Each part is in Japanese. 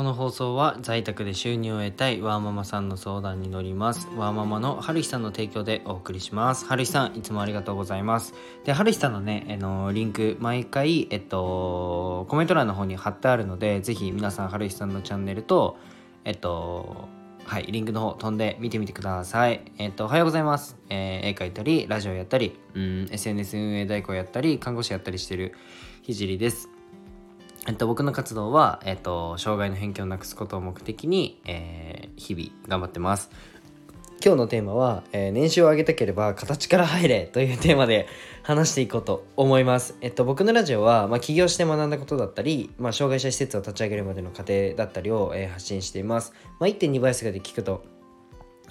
この放送は在宅で収入を得たいワーママさんの相談に乗りますワーママの春日さんの提供でお送りします春日さんいつもありがとうございますで春日さんのねあのリンク毎回えっとコメント欄の方に貼ってあるのでぜひ皆さん春日さんのチャンネルとえっとはい、リンクの方飛んで見てみてください。えっ、と、おはようございます。えー、絵描いたり、ラジオやったり、うん、SNS 運営代行やったり、看護師やったりしてるひじりです。えっと、僕の活動は、えっと、障害の偏見をなくすことを目的に、えー、日々頑張ってます。今日のテーマは、えー、年収を上げたければ形から入れというテーマで 話していこうと思います。えっと、僕のラジオは、まあ、起業して学んだことだったり、まあ、障害者施設を立ち上げるまでの過程だったりを、えー、発信しています。まあ、1.2倍速で聞くと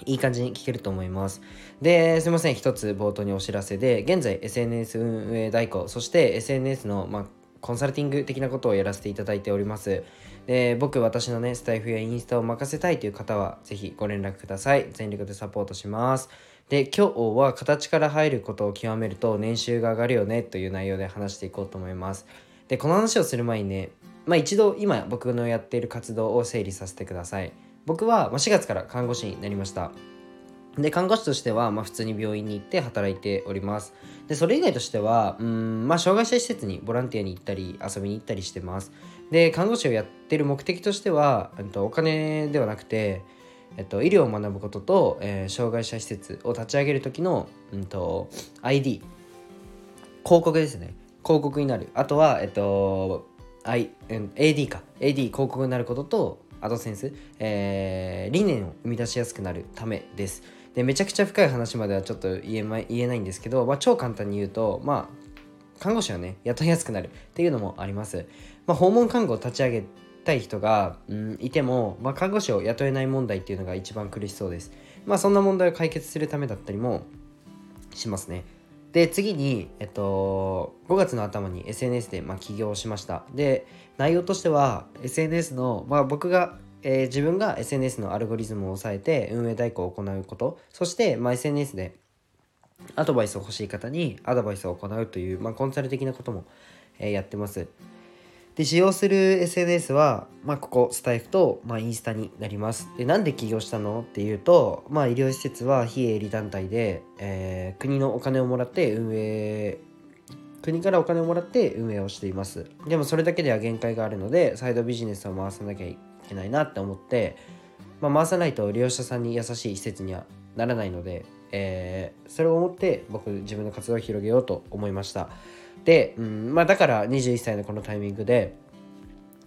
いい感じに聞けると思います。で、すいません。一つ冒頭にお知らせで、現在 SNS 運営代行、そして SNS の、まあ、コンサルティング的なことをやらせていただいております。で僕、私のね、スタイフやインスタを任せたいという方は、ぜひご連絡ください。全力でサポートします。で、今日は形から入ることを極めると年収が上がるよねという内容で話していこうと思います。で、この話をする前にね、まあ一度今僕のやっている活動を整理させてください。僕は4月から看護師になりました。で看護師としては、まあ、普通に病院に行って働いております。でそれ以外としてはうん、まあ、障害者施設にボランティアに行ったり遊びに行ったりしてます。で看護師をやってる目的としては、えっと、お金ではなくて、えっと、医療を学ぶことと、えー、障害者施設を立ち上げる時の、うんと、ID 広告ですね。広告になる。あとは、えっと、I、AD か。AD 広告になることとアドセンス、えー、理念を生み出しやすくなるためです。でめちゃくちゃ深い話まではちょっと言え,、ま、言えないんですけど、まあ、超簡単に言うとまあ看護師はね雇いやすくなるっていうのもあります、まあ、訪問看護を立ち上げたい人が、うん、いても、まあ、看護師を雇えない問題っていうのが一番苦しそうです。まあそんな問題を解決するためだったりもしますね。で次に、えっと、5月の頭に SNS で、まあ、起業しました。で内容としては SNS の、まあ、僕がえー、自分が SNS のアルゴリズムを抑えて運営代行を行うこと。そして、まあ、SNS でアドバイスを欲しい方にアドバイスを行うという、まあ、コンサル的なことも、えー、やってます。で使用する SNS は、まあ、ここスタイフと、まあ、インスタになります。でなんで起業したのっていうと、まあ、医療施設は非営利団体で、えー、国のお金をもらって運営国からお金をもらって運営をしています。でもそれだけでは限界があるのでサイドビジネスを回さなきゃいけないなって思って、まあ、回さないと利用者さんに優しい施設にはならないので、えー、それを思って僕自分の活動を広げようと思いました。で、うんまあ、だから21歳のこのタイミングで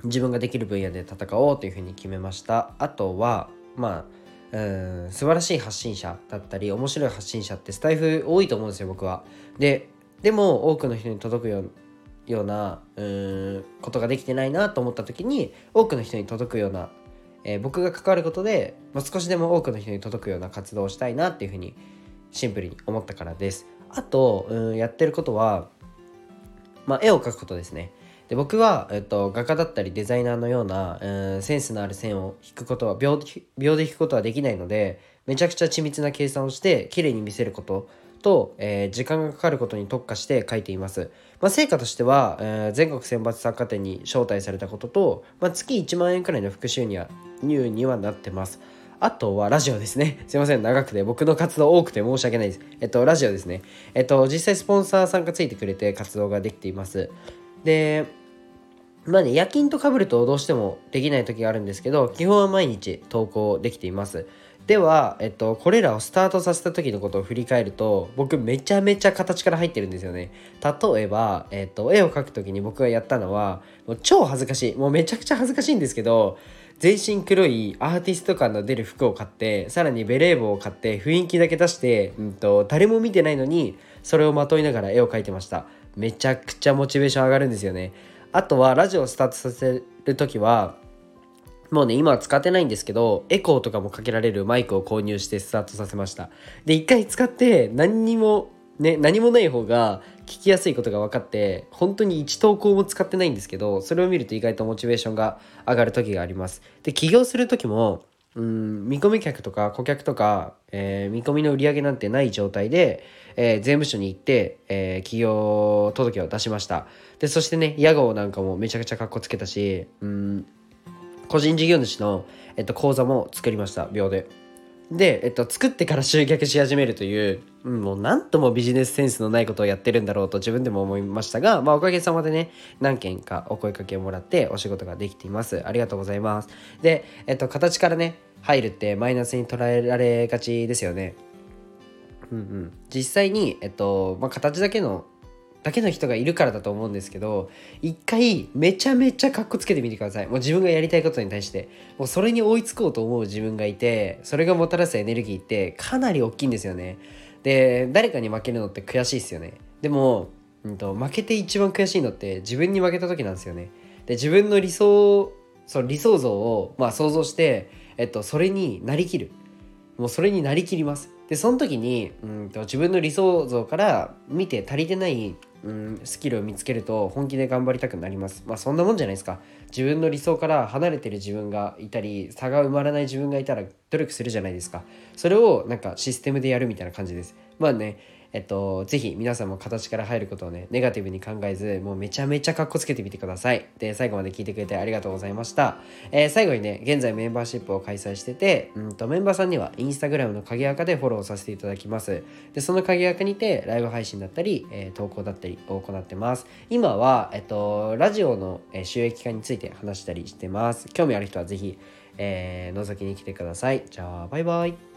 自分ができる分野で戦おうというふうに決めました。あとはまあうん素晴らしい発信者だったり面白い発信者ってスタイフ多いと思うんですよ僕は。ででも多くの人に届くようようなうんことができてないなと思った時に多くの人に届くような、えー、僕が関わることで、まあ、少しでも多くの人に届くような活動をしたいなっていうふうにシンプルに思ったからです。あとうんやってることは、まあ、絵を描くことですね。で僕は、えっと、画家だったりデザイナーのような、うん、センスのある線を引くことは秒秒で引くことはできないのでめちゃくちゃ緻密な計算をして綺麗に見せることと、えー、時間がかかることに特化して書いています。まあ、成果としては、えー、全国選抜作家展に招待されたことと、まあ、月1万円くらいの復習には入にはなってます。あとはラジオですね。すいません、長くて。僕の活動多くて申し訳ないです。えっと、ラジオですね。えっと、実際スポンサーさんがついてくれて活動ができています。で、まあね、夜勤とかぶるとどうしてもできない時があるんですけど、基本は毎日投稿できています。では、えっと、これらをスタートさせた時のことを振り返ると僕めちゃめちゃ形から入ってるんですよね。例えば、えっと、絵を描く時に僕がやったのはもう超恥ずかしい。もうめちゃくちゃ恥ずかしいんですけど全身黒いアーティスト感の出る服を買ってさらにベレー帽を買って雰囲気だけ出して、うんと、誰も見てないのにそれをまといながら絵を描いてました。めちゃくちゃモチベーション上がるんですよね。あとはラジオをスタートさせる時はもうね、今は使ってないんですけど、エコーとかもかけられるマイクを購入してスタートさせました。で、一回使って何にも、ね、何もない方が聞きやすいことが分かって、本当に1投稿も使ってないんですけど、それを見ると意外とモチベーションが上がる時があります。で、起業する時も、うん、見込み客とか顧客とか、えー、見込みの売り上げなんてない状態で、えー、税務署に行って、えー、企業届を出しました。で、そしてね、屋号なんかもめちゃくちゃかっこつけたし、うん、個人事業主の、えっと、講座も作りました秒でで、えっと、作ってから集客し始めるという、うん、もうなんともビジネスセンスのないことをやってるんだろうと自分でも思いましたが、まあ、おかげさまでね、何件かお声かけをもらってお仕事ができています。ありがとうございます。で、えっと、形からね、入るってマイナスに捉えられがちですよね。うんうん。実際に、えっと、まあ、形だけのだけの人がいるからだと思うんですけど一回めちゃめちゃかっこつけてみてください。もう自分がやりたいことに対して。もうそれに追いつこうと思う自分がいてそれがもたらすエネルギーってかなり大きいんですよね。で誰かに負けるのって悔しいですよね。でも、うんと、負けて一番悔しいのって自分に負けた時なんですよね。で自分の理想その理想像を、まあ、想像して、えっと、それになりきる。もうそれになりきります。でその時にうんと自分の理想像から見て足りてないうんスキルを見つけると本気で頑張りたくなります。まあそんなもんじゃないですか。自分の理想から離れてる自分がいたり差が埋まらない自分がいたら努力するじゃないですか。それをなんかシステムでやるみたいな感じです。まあねえっと、ぜひ皆さんも形から入ることをね、ネガティブに考えず、もうめちゃめちゃかっこつけてみてください。で、最後まで聞いてくれてありがとうございました。えー、最後にね、現在メンバーシップを開催してて、うんと、メンバーさんにはインスタグラムの鍵垢でフォローさせていただきます。で、その鍵垢にて、ライブ配信だったり、えー、投稿だったりを行ってます。今は、えっと、ラジオの収益化について話したりしてます。興味ある人はぜひ、えー、覗きに来てください。じゃあ、バイバイ。